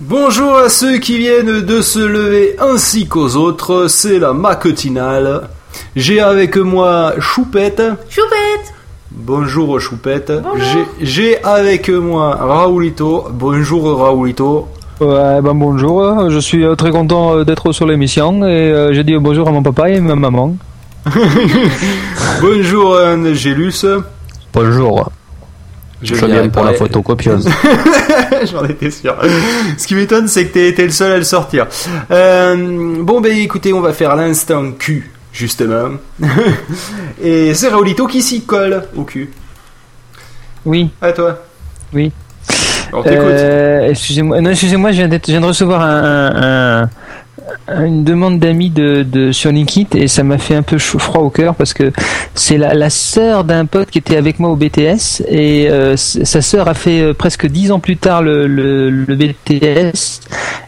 Bonjour à ceux qui viennent de se lever ainsi qu'aux autres, c'est la macotinale. J'ai avec moi Choupette. Choupette Bonjour Choupette. J'ai- J'ai avec moi Raoulito. Bonjour Raoulito. Ouais, ben bonjour, je suis euh, très content euh, d'être sur l'émission et euh, je dis bonjour à mon papa et ma maman. Bonjour Angélus. Bonjour. Je Je viens pour la photocopieuse. J'en étais sûr. Ce qui m'étonne, c'est que t'es été le seul à le sortir. Euh, bon, ben écoutez, on va faire l'instant cul, justement. Et c'est Raoulito qui s'y colle au cul. Oui, À toi. Oui. On t'écoute. euh, excusez-moi, non, excusez-moi, je viens, d'être- je viens de recevoir un, un- un- une demande d'amis de, de sur LinkedIn et ça m'a fait un peu chaud, froid au cœur parce que c'est la, la sœur d'un pote qui était avec moi au BTS et euh, sa sœur a fait euh, presque dix ans plus tard le, le, le BTS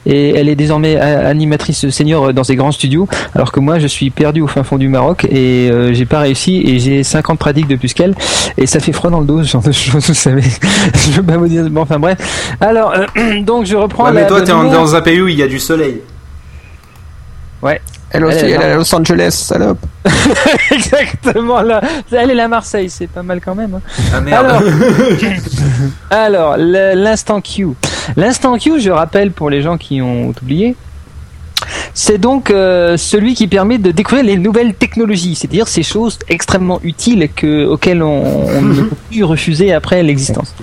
et elle est désormais a- animatrice senior dans des grands studios alors que moi je suis perdu au fin fond du Maroc et euh, j'ai pas réussi et j'ai 50 pratiques de plus qu'elle et ça fait froid dans le dos ce genre de choses vous savez. Je veux pas vous dire bon, enfin bref. Alors euh, donc je reprends Ouais, mais la- toi, t'es dans un pays où il y a du soleil. Elle aussi, Elle est elle est là. à Los Angeles, salope. exactement là elle est là à Marseille c'est pas mal quand même hein. Ah merde. Alors, alors l'instant Q. L'instant Q, je rappelle pour les gens qui ont oublié, c'est donc euh, celui qui permet de découvrir les nouvelles technologies, c'est-à-dire ces choses extrêmement utiles que, auxquelles on, on ne peut plus refuser après l'existence.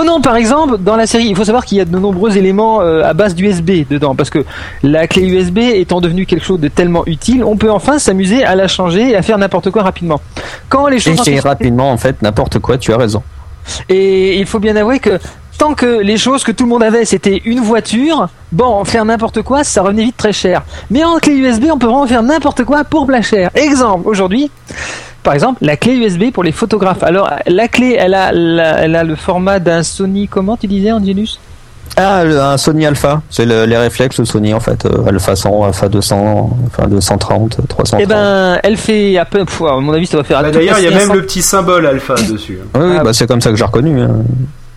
Prenons par exemple dans la série, il faut savoir qu'il y a de nombreux éléments euh, à base d'USB dedans, parce que la clé USB étant devenue quelque chose de tellement utile, on peut enfin s'amuser à la changer et à faire n'importe quoi rapidement. Quand les choses Et rapidement, en fait, n'importe quoi, tu as raison. et il faut bien avouer que tant que les choses que tout le monde avait, c'était une voiture, bon, faire n'importe quoi, ça revenait vite très cher. Mais en clé USB, on peut vraiment faire n'importe quoi pour pas cher. Exemple, aujourd'hui, par exemple, la clé USB pour les photographes. Alors, la clé, elle a, la- elle a le format d'un Sony, comment tu disais, Angelus? Ah, le- un Sony Alpha. C'est le- les réflexes Sony, en fait. euh, Alpha 100, Alpha 200, enfin 230, 330. Eh ben, elle fait à peu, pff, à mon avis, ça va faire. Bah, à tout D'ailleurs, il y a même le petit symbole alpha dessus. Oui, oui, Ah, bah, c'est comme ça que j'ai reconnu. hein.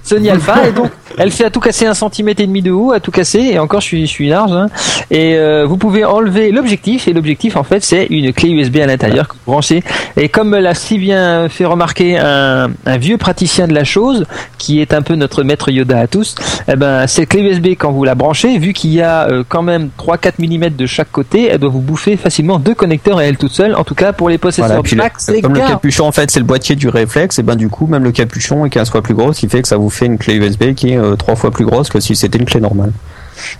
Sony Alpha et donc elle fait à tout casser un centimètre et demi de haut, à tout casser et encore je suis je suis large hein. et euh, vous pouvez enlever l'objectif et l'objectif en fait c'est une clé USB à l'intérieur que vous branchez et comme l'a si bien fait remarquer un, un vieux praticien de la chose qui est un peu notre maître Yoda à tous, eh ben cette clé USB quand vous la branchez vu qu'il y a euh, quand même 3-4 mm de chaque côté, elle doit vous bouffer facilement deux connecteurs et elle toute seule. En tout cas pour les possesseurs Voilà, le- Mac, comme le capuchon, en fait, c'est le boîtier du réflexe, et ben du coup, même le capuchon est 15 fois plus gros, ce qui fait que ça vous fait une clé USB qui est euh, trois fois plus grosse que si c'était une clé normale.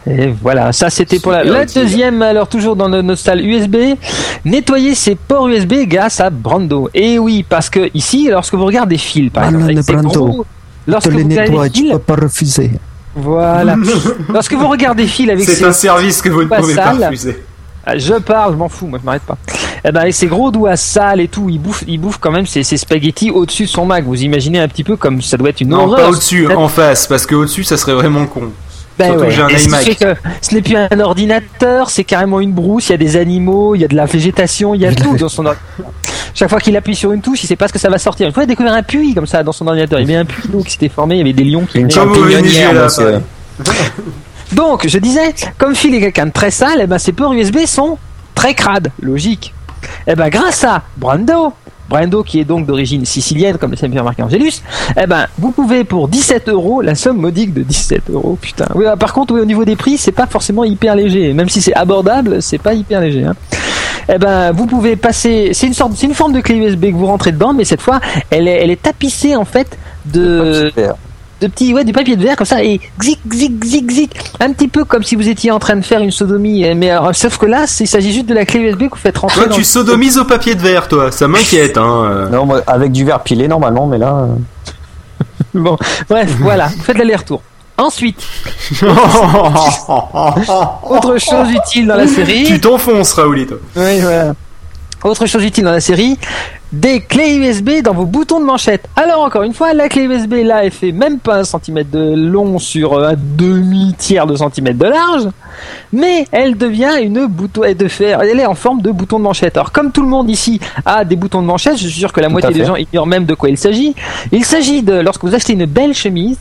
Et voilà, ça c'était pour la, utile. deuxième, alors toujours dans notre salle USB, nettoyer ses ports USB grâce à Brando. Et oui, parce que ici, lorsque vous regardez fils, par exemple, avec ces gros- lorsque vous regardez des fils, pas refuser. voilà, lorsque vous regardez des fils avec C'est ces un service que vous ne pas pouvez pas sale. refuser. Ah, Je parle, je m'en fous, moi je m'arrête pas. Eh ben, avec ses gros doigts sales et tout, il bouffe, il bouffe quand même ses, ses spaghettis au-dessus de son Mac. Vous imaginez un petit peu comme ça doit être une Non, horreur. pas au-dessus, en face, parce que au-dessus, ça serait vraiment con. Ben Surtout ouais. que j'ai un ce que ce n'est plus un ordinateur, c'est carrément une brousse. Il y a des animaux, il y a de la végétation, il y a tout dans son ordinateur. Chaque fois qu'il appuie sur une touche, il sait pas ce que ça va sortir. Une fois, il a découvert un puits comme ça dans son ordinateur. Il y avait un puits d'eau qui s'était formé, il y avait des lions qui Une venaient. Comme Donc, je disais, comme Phil est quelqu'un de très sale, eh ben, ses ports USB sont très crades. Logique. Eh ben, grâce à Brando, Brando qui est donc d'origine sicilienne, comme l'a bien remarqué Angelus, eh ben, vous pouvez pour 17 euros, la somme modique de 17 euros, putain. Bah, par contre, oui, au niveau des prix, c'est pas forcément hyper léger. Même si c'est abordable, c'est pas hyper léger, hein. Eh ben, vous pouvez passer, c'est une sorte, c'est une forme de clé USB que vous rentrez dedans, mais cette fois, elle est, elle tapissée, en fait, de. De petits ouais du papier de verre comme ça et zik zik zik zik un petit peu comme si vous étiez en train de faire une sodomie euh, mais euh, sauf que là c'est- il s'agit juste de la clé USB que vous faites rentrer Toi, dans tu le- sodomises au papier de verre, toi. Ça m'inquiète, hein. euh. Non, moi, avec du verre pilé normalement, mais là. bon bref voilà vous faites l'aller-retour ensuite autre chose utile dans la série tu t'enfonces, Raoulito. Oui, voilà. Autre chose utile dans la série, des clés USB dans vos boutons de manchette. Alors encore une fois, la clé USB là, elle fait même pas un centimètre de long sur un demi tiers de centimètre de large, mais elle devient une bouton, de faire, elle est en forme de bouton de manchette. Alors comme tout le monde ici a des boutons de manchette, je suis sûr que la moitié des gens ignorent même de quoi il s'agit. Il s'agit de lorsque vous achetez une belle chemise,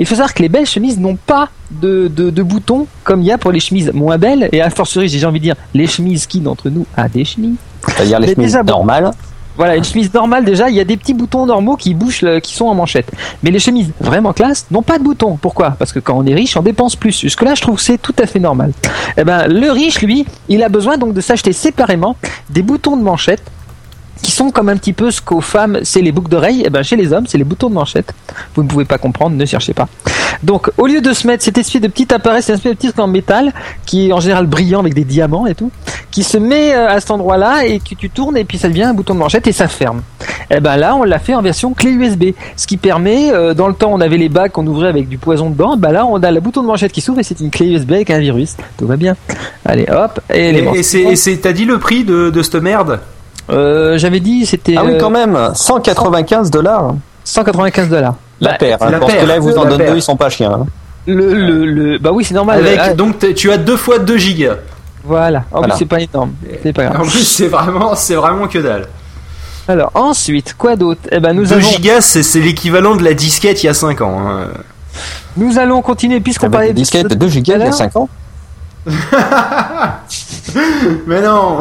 il faut savoir que les belles chemises n'ont pas de, de, boutons comme il y a pour les chemises moins belles et à fortiori j'ai envie de dire les chemises qui d'entre nous a des chemises c'est-à-dire les chemises normales voilà, une chemise normale déjà, il y a des petits boutons normaux qui bougent, qui sont en manchette. Mais les chemises vraiment classe n'ont pas de boutons. Pourquoi? Parce que quand on est riche, on dépense plus. Jusque là, je trouve que c'est tout à fait normal. Eh ben, le riche, lui, il a besoin donc de s'acheter séparément des boutons de manchette qui sont comme un petit peu ce qu'aux femmes c'est les boucles d'oreilles, eh ben chez les hommes c'est les boutons de manchette. Vous ne pouvez pas comprendre, ne cherchez pas. Donc au lieu de se mettre cet espèce de petit appareil, c'est un espèce de petit en métal qui est en général brillant avec des diamants et tout, qui se met euh, à cet endroit-là et que tu tournes et puis ça devient un bouton de manchette et ça ferme. Et eh ben là on l'a fait en version clé USB, ce qui permet, euh, dans le temps on avait les bacs qu'on ouvrait avec du poison dedans, ben là on a le bouton de manchette qui s'ouvre et c'est une clé USB avec un virus, tout va bien. Allez hop et, et, et c'est t'as dit le prix de, de cette merde? Euh, J'avais dit c'était. Ah oui, quand même, 195 dollars. 195 dollars. La bah, paire, hein, parce que là, vous en donnez deux, ils sont pas chiens. Hein. Le, le, le, bah oui, c'est normal. Avec, ah. donc tu as deux fois 2 gigas. Voilà. En plus, c'est pas énorme. C'est pas grave. En plus, c'est vraiment, c'est vraiment que dalle. Alors ensuite, quoi d'autre? Eh ben nous 2 gigas, c'est l'équivalent de la disquette il y a 5 ans. Hein. Nous allons continuer puisqu'on parlait de disquette de 2 gigas il y a 5 ans. Mais non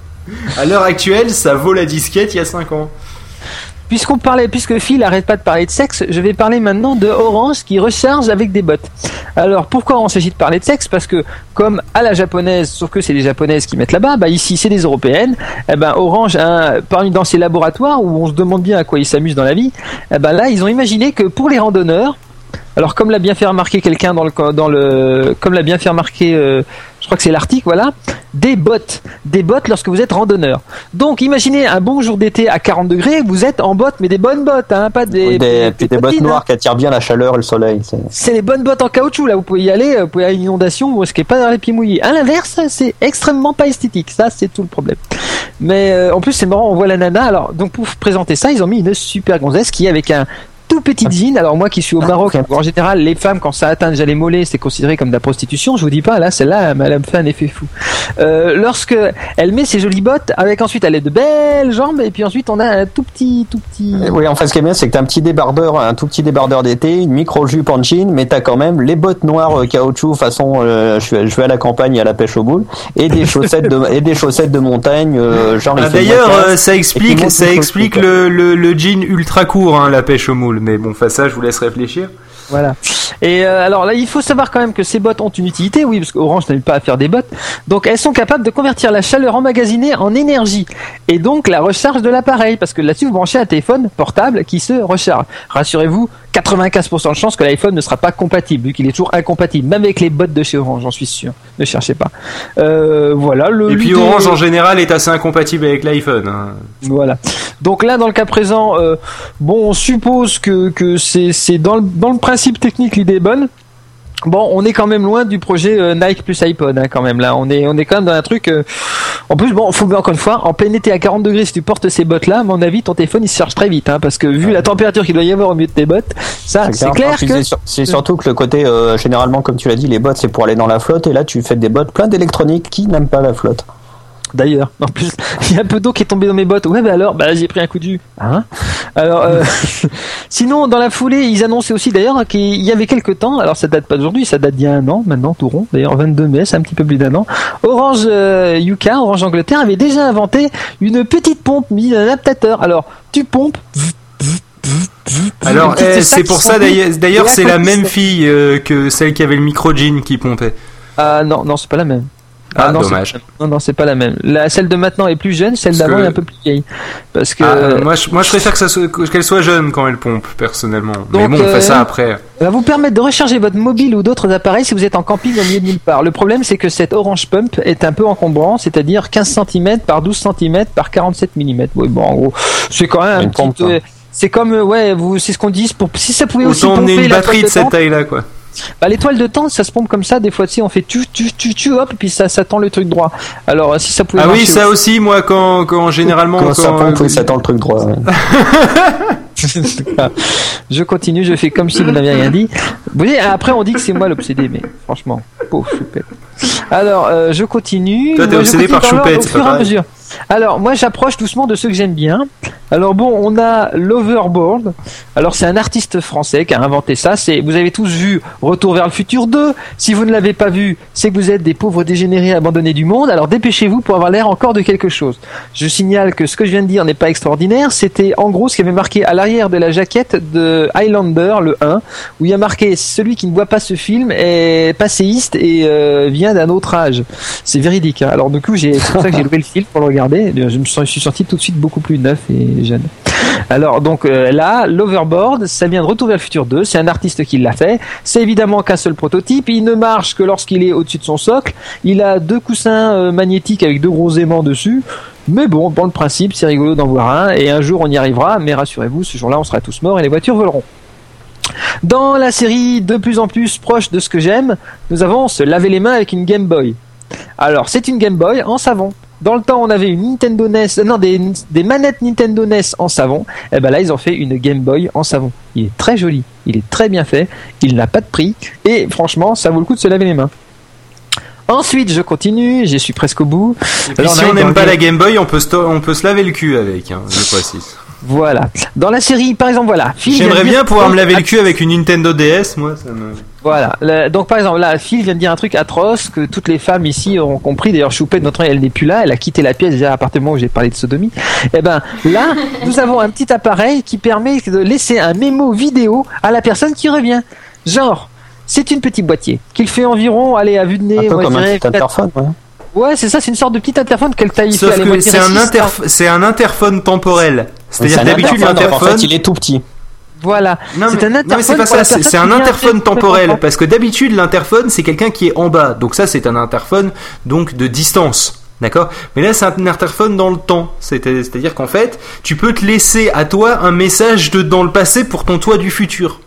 à l'heure actuelle, ça vaut la disquette il y a 5 ans. Puisqu'on parlait, puisque Phil n'arrête pas de parler de sexe, je vais parler maintenant de Orange qui recharge avec des bots. Alors pourquoi on s'agit de parler de sexe? Parce que comme à la japonaise, sauf que c'est les japonaises qui mettent là-bas, bah ici c'est des européennes. Eh ben Orange, parmi dans ces laboratoires où on se demande bien à quoi ils s'amusent dans la vie, eh ben là ils ont imaginé que pour les randonneurs, alors comme l'a bien fait remarquer quelqu'un dans le dans le comme l'a bien fait remarquer euh, crois que c'est l'article voilà des bottes des bottes lorsque vous êtes randonneur. Donc imaginez un bon jour d'été à 40 degrés, vous êtes en bottes mais des bonnes bottes hein, pas des des, des, bottes noires hein. qui attirent bien la chaleur et le soleil. C'est les bonnes bottes en caoutchouc là, vous pouvez y aller, vous pouvez aller à une inondation, vous risquez pas d'avoir les pieds mouillés. À l'inverse, c'est extrêmement pas esthétique, ça c'est tout le problème. Mais euh, en plus c'est marrant, on voit la nana. Alors donc pour présenter ça, ils ont mis une super gonzesse qui avec un tout petite zine. Alors moi qui suis au ah, Maroc, en général, les femmes quand ça atteint déjà les mollets, c'est considéré comme de la prostitution. Je vous dis pas, là, celle-là, elle me fait un effet fou. Euh, lorsque elle met ses jolies bottes, avec ensuite elle a de belles jambes, et puis ensuite on a un tout petit, tout petit. Eh oui, en fait, ce qui est bien, c'est que t'as un petit débardeur, un tout petit débardeur d'été, une micro jupe en jean, mais t'as quand même les bottes noires euh, caoutchouc façon, euh, je, je, vais à la campagne à la pêche au boule, et des chaussettes de, et des chaussettes de montagne, genre. Ah, D'ailleurs, ça explique, ça explique le, le, le, jean ultra court, hein, la pêche au moule mais bon, face ça, je vous laisse réfléchir. Voilà. Et euh, alors là, il faut savoir quand même que ces bottes ont une utilité, oui, parce qu'Orange n'aime pas à faire des bottes. Donc elles sont capables de convertir la chaleur emmagasinée en énergie et donc la recharge de l'appareil, parce que là-dessus vous branchez un téléphone portable qui se recharge. Rassurez-vous, 95% de chance que l'iPhone ne sera pas compatible, vu qu'il est toujours incompatible, même avec les bottes de chez Orange, j'en suis sûr. Ne cherchez pas. Euh, voilà. Le, et puis Orange en général est assez incompatible avec l'iPhone. Hein. Voilà. Donc là, dans le cas présent, euh, bon, on suppose que, que c'est dans le, dans le principe technique l'idée est bonne. Bon, on est quand même loin du projet euh, Nike plus iPod, hein, quand même. Là, on est, on est quand même dans un truc. Euh, en plus, bon, faut encore une fois, en plein été à 40 degrés, si tu portes ces bottes-là, à mon avis, ton téléphone il se charge très vite, hein, parce que vu la température qu'il doit y avoir au milieu de tes bottes, ça, c'est clair, que. C'est surtout que le côté, euh, généralement, comme tu l'as dit, les bottes, c'est pour aller dans la flotte, et là, tu fais des bottes plein d'électronique qui n'aiment pas la flotte d'ailleurs. En plus, il y a un peu d'eau qui est tombée dans mes bottes. Ouais, bah alors, bah j'ai pris un coup de jus. Hein alors, euh, sinon, dans la foulée, ils annonçaient aussi d'ailleurs qu'il y avait quelques temps, alors ça date pas d'aujourd'hui, ça date d'il y a un an maintenant, tout rond, d'ailleurs 22 mai, c'est un petit peu plus d'un an. Orange euh, UK, Orange Angleterre, avait déjà inventé une petite pompe mise un adaptateur. Alors, tu pompes. Alors, eh, c'est pour ça d'ailleurs, c'est la même fille euh, que celle qui avait le micro jean qui pompait. Ah non, non, c'est pas la même. Ah, ah, non, dommage. Non, non, c'est pas la même. La, celle de maintenant est plus jeune, celle d'avant est un peu plus vieille. Parce que. Ah, moi, je, moi, je préfère qu'elle soit jeune quand elle pompe, personnellement. Mais bon, on fait ça euh, après. va vous permettre de recharger votre mobile ou d'autres appareils si vous êtes en camping au milieu de nulle part. Le problème, c'est que cette Orange Pump est un peu encombrant, c'est-à-dire 15 cm par 12 cm par 47 mm. Oui, bon, en gros, c'est quand même un petit. Hein. c'est comme, ouais, vous, c'est ce qu'on dit. Pour, si ça pouvait aussi pomper une batterie de cette taille-là, quoi. Bah, l'étoile de temps, ça se pompe comme ça. Des fois, tu sais, on fait tu, tu, tu, tu, hop, et puis ça, ça tend le truc droit. Alors, si ça pouvait Ah oui, ça aussi, moi, quand, quand généralement. Quand ça quand- pompe, oui, ça tend le truc droit. ouais. je continue, je fais comme si vous n'aviez rien dit. Vous voyez, après on dit que c'est moi l'obsédé, mais franchement, pauvre choupette. Alors, euh, je continue. Toi, t'es obsédé par Choupette, Au fur et à mesure. Alors, moi, j'approche doucement de ceux que j'aime bien. Alors bon, on a l'Overboard. Alors c'est un artiste français qui a inventé ça. C'est, vous avez tous vu Retour vers le futur 2. Si vous ne l'avez pas vu, c'est que vous êtes des pauvres dégénérés abandonnés du monde. Alors dépêchez-vous pour avoir l'air encore de quelque chose. Je signale que ce que je viens de dire n'est pas extraordinaire. C'était en gros ce qui avait marqué à l'arrière de la jaquette de Highlander, le 1, où il y a marqué celui qui ne voit pas ce film est passéiste et euh, vient d'un autre âge. C'est véridique. hein. Alors du coup, c'est pour ça que j'ai levé le film pour le regarder. Je me suis sorti tout de suite beaucoup plus neuf Alors donc euh, là, l'Overboard, ça vient de Retour vers le futur 2, c'est un artiste qui l'a fait. C'est évidemment qu'un seul prototype, il ne marche que lorsqu'il est au-dessus de son socle. Il a deux coussins euh, magnétiques avec deux gros aimants dessus. Mais bon, dans le principe, c'est rigolo d'en voir un et un jour on y arrivera, mais rassurez-vous, ce jour-là on sera tous morts et les voitures voleront. Dans la série de plus en plus proche de ce que j'aime, nous avons se laver les mains avec une Game Boy. Alors, c'est une Game Boy en savon. Dans le temps, on avait une Nintendo NES, euh, non, des, des manettes Nintendo NES en savon. Et ben là, ils ont fait une Game Boy en savon. Il est très joli, il est très bien fait, il n'a pas de prix, et franchement, ça vaut le coup de se laver les mains. Ensuite, je continue, j'y suis presque au bout. Puis Alors, si on n'aime pas le- la Game Boy, on peut, se to- on peut se laver le cul avec, hein, je précise. Voilà. Dans la série, par exemple, voilà. Phil vient de J'aimerais bien pouvoir me laver le cul avec une Nintendo DS, moi. Ça me... Voilà. Le- donc par exemple, là, Phil vient de dire un truc atroce que toutes les femmes ici auront compris. D'ailleurs, Choupette, notre elle n'est plus là. Elle a quitté la pièce déjà à partir du moment où j'ai parlé de sodomie. Eh ben, là, nous avons un petit appareil qui permet de laisser un mémo vidéo à la personne qui revient. Genre, c'est une petite boîtier qu'il fait environ, allez, à vue de nez, Un peu comme un petit interphone. ouais. Ouais, c'est ça, c'est une sorte de petit interphone qu'elle taille. Sauf que c'est un, interf- c'est un interphone temporel. C'est-à-dire un d'habitude, interphone, l'interphone. En fait, il est tout petit. Voilà. Non C'est mais, un non, mais c'est interphone pas ça, c'est un interphone temporel parce que d'habitude l'interphone c'est quelqu'un qui est en bas, donc ça c'est un interphone donc de distance, d'accord? Mais là c'est un interphone dans le temps, C'est- c'est-à-dire qu'en fait tu peux te laisser à toi un message de dans le passé pour ton toi du futur.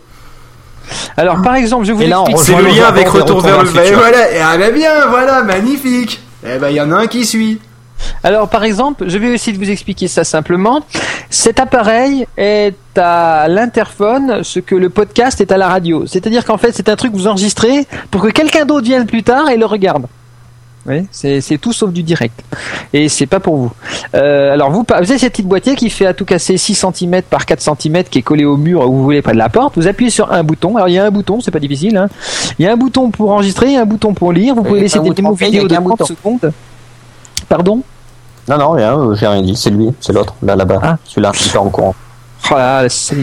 Alors, par exemple, je vous explique. C'est le lien avec Retour Retour vers le vers le futur. futur. Voilà, et ah bah bien, voilà, magnifique. Eh ben il y en a un qui suit. Alors, par exemple, je vais essayer de vous expliquer ça simplement. Cet appareil est à l'interphone ce que le podcast est à la radio. C'est-à-dire qu'en fait, c'est un truc que vous enregistrez pour que quelqu'un d'autre vienne plus tard et le regarde. Oui, c'est tout sauf du direct. Et c'est pas pour vous. Euh, alors, vous, vous avez cette petite boîtier qui fait à tout casser 6 cm par 4 cm qui est collé au mur où vous voulez près de la porte. Vous appuyez sur un bouton. Alors, il y a un bouton, c'est pas difficile. Hein. Il y a un bouton pour enregistrer, un bouton pour lire. Vous pouvez laisser des démos il y vidéo a de qu'un 30 bouton. secondes. Pardon? Non, non, rien, j'ai rien dit. C'est lui, c'est l'autre, là, là-bas. Ah. Celui-là, il est en courant. Oh là là, c'est.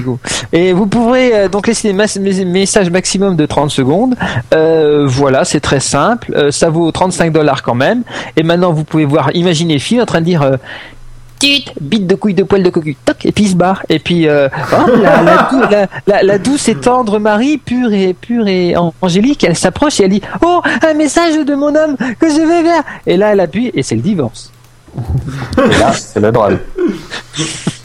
Et vous pourrez euh, donc laisser des messages maximum de 30 secondes. Euh, voilà, c'est très simple. Euh, ça vaut 35 dollars quand même. Et maintenant, vous pouvez voir, imaginez Phil en train de dire bite de couille de poil de cocu, toc, et puis il se barre. Et puis, euh, oh, la, la, dou- la- la- la douce et tendre Marie, pure et pure et an- angélique, elle s'approche et elle dit Oh, un message de mon homme que je vais vers. Et là, elle appuie et c'est le divorce. Et là, c'est le drame.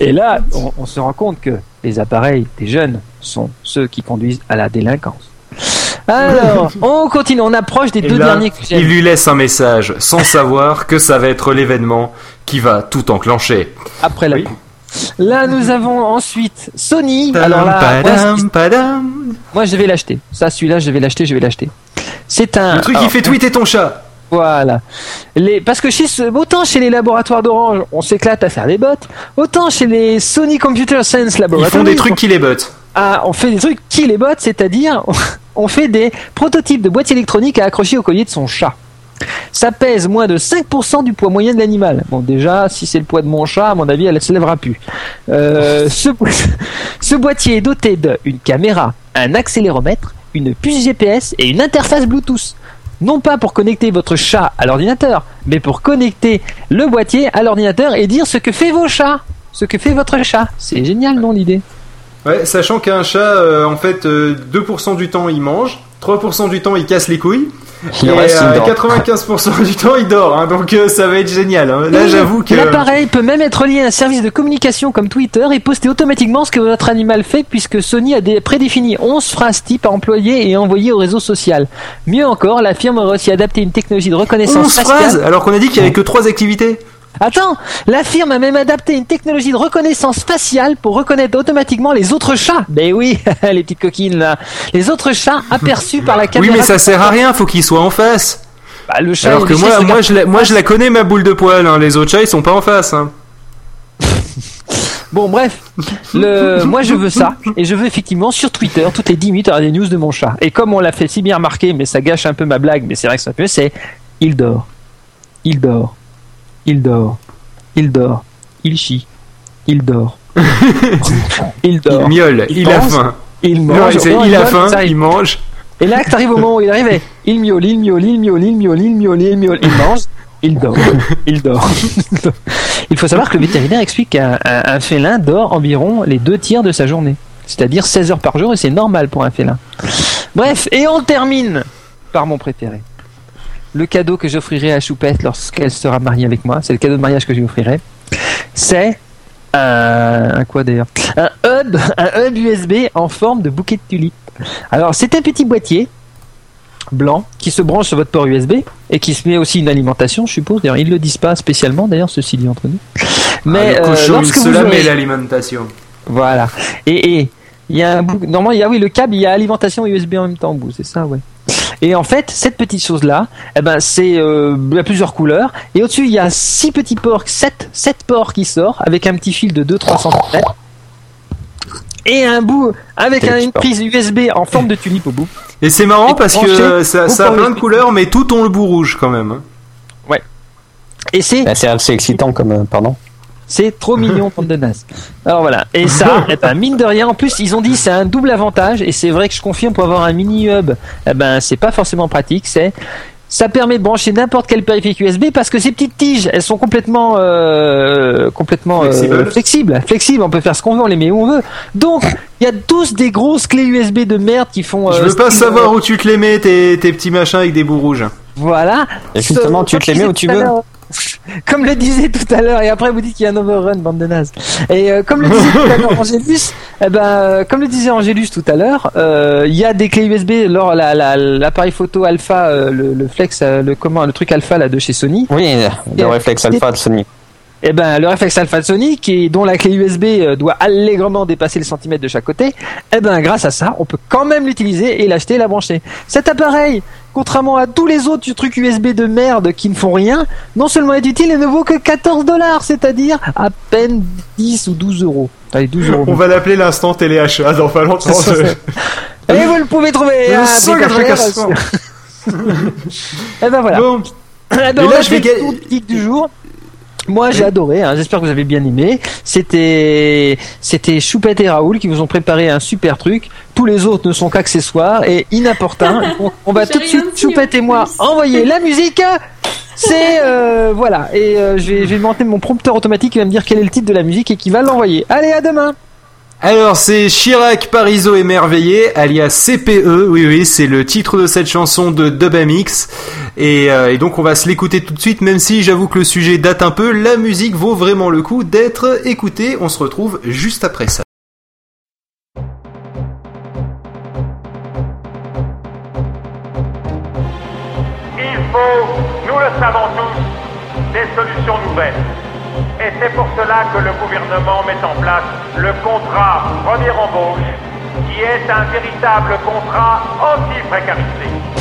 Et là, on, on se rend compte que les appareils des jeunes sont ceux qui conduisent à la délinquance. Alors, on continue, on approche des Et deux là, derniers que il lui laisse un message sans savoir que ça va être l'événement qui va tout enclencher. après la Oui. Là, nous avons ensuite Sony. Alors là, moi, Padam, padam. moi, je vais l'acheter. Ça, celui-là, je vais l'acheter, je vais l'acheter. C'est un. Le truc qui fait tweeter ton chat. Voilà. Les, parce que chez autant chez les laboratoires d'Orange, on s'éclate à faire des bots, autant chez les Sony Computer Science Ils Laboratories, font des trucs qui les bottent. Ah, on fait des trucs qui les botte, c'est-à-dire on fait des prototypes de boîtiers électroniques à accrocher au collier de son chat. Ça pèse moins de 5% du poids moyen de l'animal. Bon, déjà, si c'est le poids de mon chat, à mon avis, elle ne se lèvera plus. Euh, ce, bo- ce boîtier est doté d'une caméra, un accéléromètre, une puce GPS et une interface Bluetooth. Non pas pour connecter votre chat à l'ordinateur, mais pour connecter le boîtier à l'ordinateur et dire ce que fait vos chats, ce que fait votre chat. C'est génial, non, l'idée? Ouais, sachant qu'un chat, euh, en fait, euh, 2% du temps il mange, 3% du temps il casse les couilles, Le Et, reste, il euh, dort. 95% du temps, il dort, hein, donc euh, ça va être génial. hein. Là, j'avoue que. L'appareil peut même être lié à un service de communication comme Twitter et poster automatiquement ce que votre animal fait puisque Sony a des- prédéfini 11 phrases types à employer et envoyer au réseau social. Mieux encore, la firme aurait aussi adapté une technologie de reconnaissance 11 faciale. phrases, alors qu'on a dit qu'il y avait que 3 activités? Attends, la firme a même adapté une technologie de reconnaissance faciale pour reconnaître automatiquement les autres chats. Ben oui, les petites coquines là. Les autres chats aperçus par la Oui, caméra. mais ça sert à rien, faut qu'il soit en face. Bah, le chat, Alors que moi, moi, je la, moi, je la connais ma boule de poil. hein. Les autres chats, ils sont pas en face. hein. Bon, bref, le, moi je veux ça, et je veux effectivement sur Twitter, toutes les 10 minutes, avoir des news de mon chat. Et comme on l'a fait si bien remarquer, mais ça gâche un peu ma blague, mais c'est vrai que c'est un peu, c'est il dort, il dort, il dort, il dort, il chie, il dort, il Il dort, miaule, il, a pense, faim. il Non, mange, c'est- non, il a faim, ça, il mange. et là, t'arrives au moment où il arrivait, il miaule, il miaule, il miaule, il miaule, il miaule, il miaule, il mange, il dort, il dort. il faut savoir que le vétérinaire explique qu'un un- un félin dort environ les deux tiers de sa journée. C'est-à-dire 16 heures par jour et c'est normal pour un félin. Bref, et on termine par mon préféré. Le cadeau que j'offrirai à Choupette lorsqu'elle sera mariée avec moi, c'est le cadeau de mariage que je lui offrirai. C'est un, un quoi d'ailleurs? Un hub, un hub USB en forme de bouquet de tulipes. Alors, c'est un petit boîtier blanc qui se branche sur votre port USB et qui se met aussi une alimentation, je suppose. D'ailleurs, ils le disent pas spécialement, d'ailleurs, ceci dit entre nous. Mais Ah, euh, il se vous aurez- l'alimentation. voilà. Et il y a un bout. Normalement, il y a oui le câble, il y a alimentation USB en même temps au bout, c'est ça, ouais. Et en fait, cette petite chose là, eh ben c'est euh, il y a plusieurs couleurs et au-dessus il y a six petits ports, sept sept ports qui sortent avec un petit fil de 2-3 cm et un bout avec un- une prise USB en forme de tulipe au bout. Et c'est marrant Et parce que ça, a plein de couleurs, mais tout ont le bout rouge quand même. hein. Et c'est Bah, c'est assez excitant comme. euh, Pardon. C'est trop mignon, bande de naze. Alors voilà. Et ça, ben, mine de rien, en plus, ils ont dit c'est un double avantage. Et c'est vrai que je confirme pour avoir un mini hub, eh ben, c'est pas forcément pratique. C'est ça permet de brancher n'importe quel périphérique USB parce que ces petites tiges, elles sont complètement, euh, complètement euh, Flexibles. flexibles. On peut faire ce qu'on veut, on les met où on veut. Donc, il y a tous des grosses clés USB de merde qui font. Je euh, veux pas savoir où tu te les mets, tes, tes petits machins avec des bouts rouges. Voilà. Et justement, tu te les mets où tu veux. Comme le disait tout à l'heure, et après vous dites qu'il y a un overrun, bande de nazes. Et euh, comme le disait tout à l'heure Angélus, eh ben, euh, comme le disait Angélus tout à l'heure, euh, il y a des clés USB. Lors la- la- l'appareil photo Alpha, euh, le, le Flex, euh, le comment, le truc Alpha là de chez Sony. Oui, le réflexe alpha de Sony. Eh ben, le réflexe Alpha de Sony, qui dont la clé USB euh, doit allègrement dépasser les centimètres de chaque côté, eh ben, grâce à ça, on peut quand même l'utiliser et l'acheter et la brancher. Cet appareil, contrairement à tous les autres trucs USB de merde qui ne font rien, non seulement est utile et ne vaut que 14 dollars, c'est-à-dire à peine 10 ou 12 euros. Allez, 12 euros. On va l'appeler l'instant téléachat dans pas longtemps. Et vous le pouvez trouver à seul Décathlon, fracassement. Eh ben voilà. Bon, ben, Et là, je vais geek du jour. Moi, j'ai adoré. hein. J'espère que vous avez bien aimé. C'était, c'était Choupette et Raoul qui vous ont préparé un super truc. Tous les autres ne sont qu'accessoires et inopportuns. Donc, on va tout de suite, Choupette et moi, plus. envoyer la musique. C'est euh, voilà. Et euh, je vais, je vais demander mon prompteur automatique qui va me dire quel est le titre de la musique et qui va l'envoyer. Allez, à demain. Alors c'est Chirac Parizeau émerveillé, alias CPE, oui oui, c'est le titre de cette chanson de Dubamix, et, euh, et donc on va se l'écouter tout de suite, même si j'avoue que le sujet date un peu, la musique vaut vraiment le coup d'être écoutée, on se retrouve juste après ça. Il faut, nous le savons tous, des solutions nouvelles. Et c'est pour cela que le gouvernement met en place le contrat première embauche, qui est un véritable contrat anti-précarité.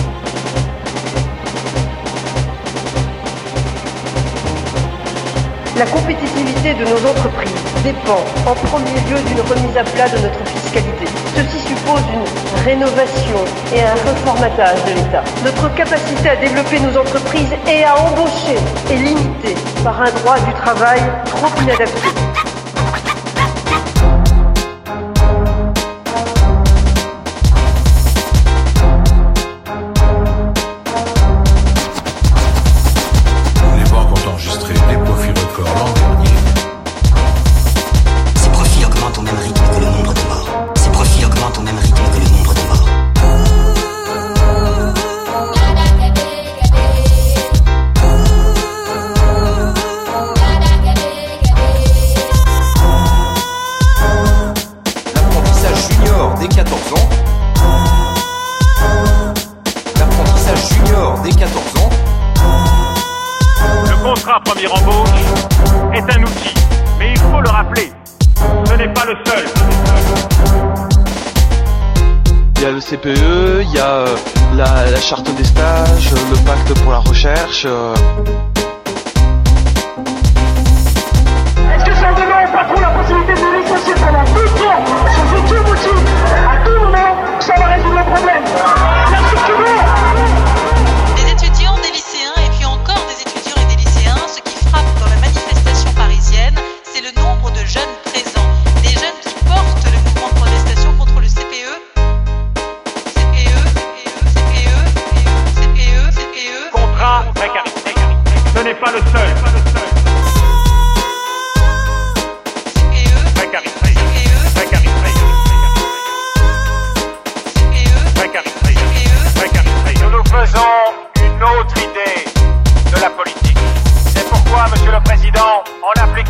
La compétitivité de nos entreprises dépend en premier lieu d'une remise à plat de notre fiscalité. Ceci suppose une rénovation et un reformatage de l'État. Notre capacité à développer nos entreprises et à embaucher est limitée par un droit du travail trop inadapté.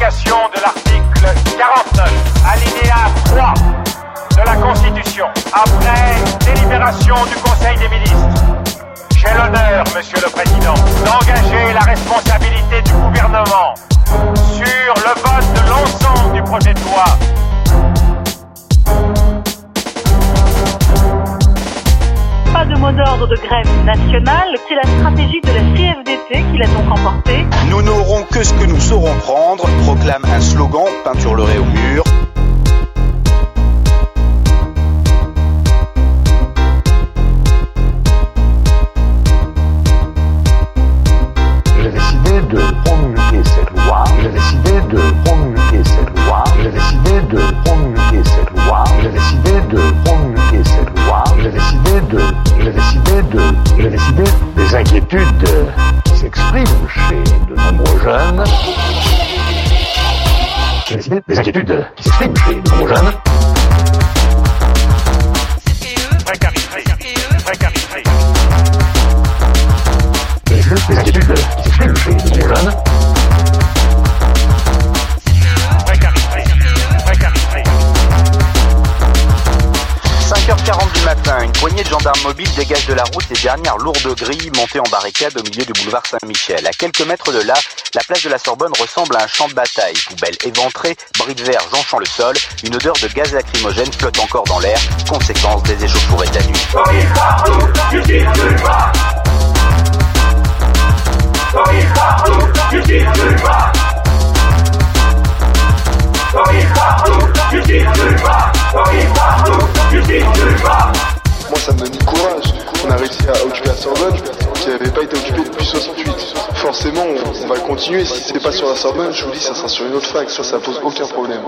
De l'article 49, alinéa 3 de la Constitution, après délibération du Conseil des ministres, j'ai l'honneur, Monsieur le Président, d'engager la responsabilité du gouvernement sur le vote de l'ensemble du projet de loi Pas de mot d'ordre de grève nationale, c'est la stratégie de la CFDT qui l'a donc emporté. Nous n'aurons que ce que nous saurons prendre, proclame un slogan peinturleré au mur. J'ai décidé de promulguer cette loi. J'ai décidé de promulguer cette loi. J'ai décidé de décidé de. J'ai décidé de. J'ai décidé de. J'ai décidé des inquiétudes qui s'expriment chez de nombreux jeunes. J'ai décidé des inquiétudes qui s'expriment chez de nombreux jeunes. Gendarmes mobiles dégage de la route les dernières lourdes grilles montées en barricade au milieu du boulevard Saint-Michel. À quelques mètres de là, la place de la Sorbonne ressemble à un champ de bataille. Poubelles éventrées, bris de verre jonchant le sol, une odeur de gaz lacrymogène flotte encore dans l'air, conséquence des échauffourées de la nuit. Ça me donne du courage. On a réussi à occuper la Sorbonne, qui n'avait pas été occupée depuis 68. Forcément, on, va continuer. Si c'est pas sur la Sorbonne, je vous dis, ça sera sur une autre fac. Ça, ça pose aucun problème.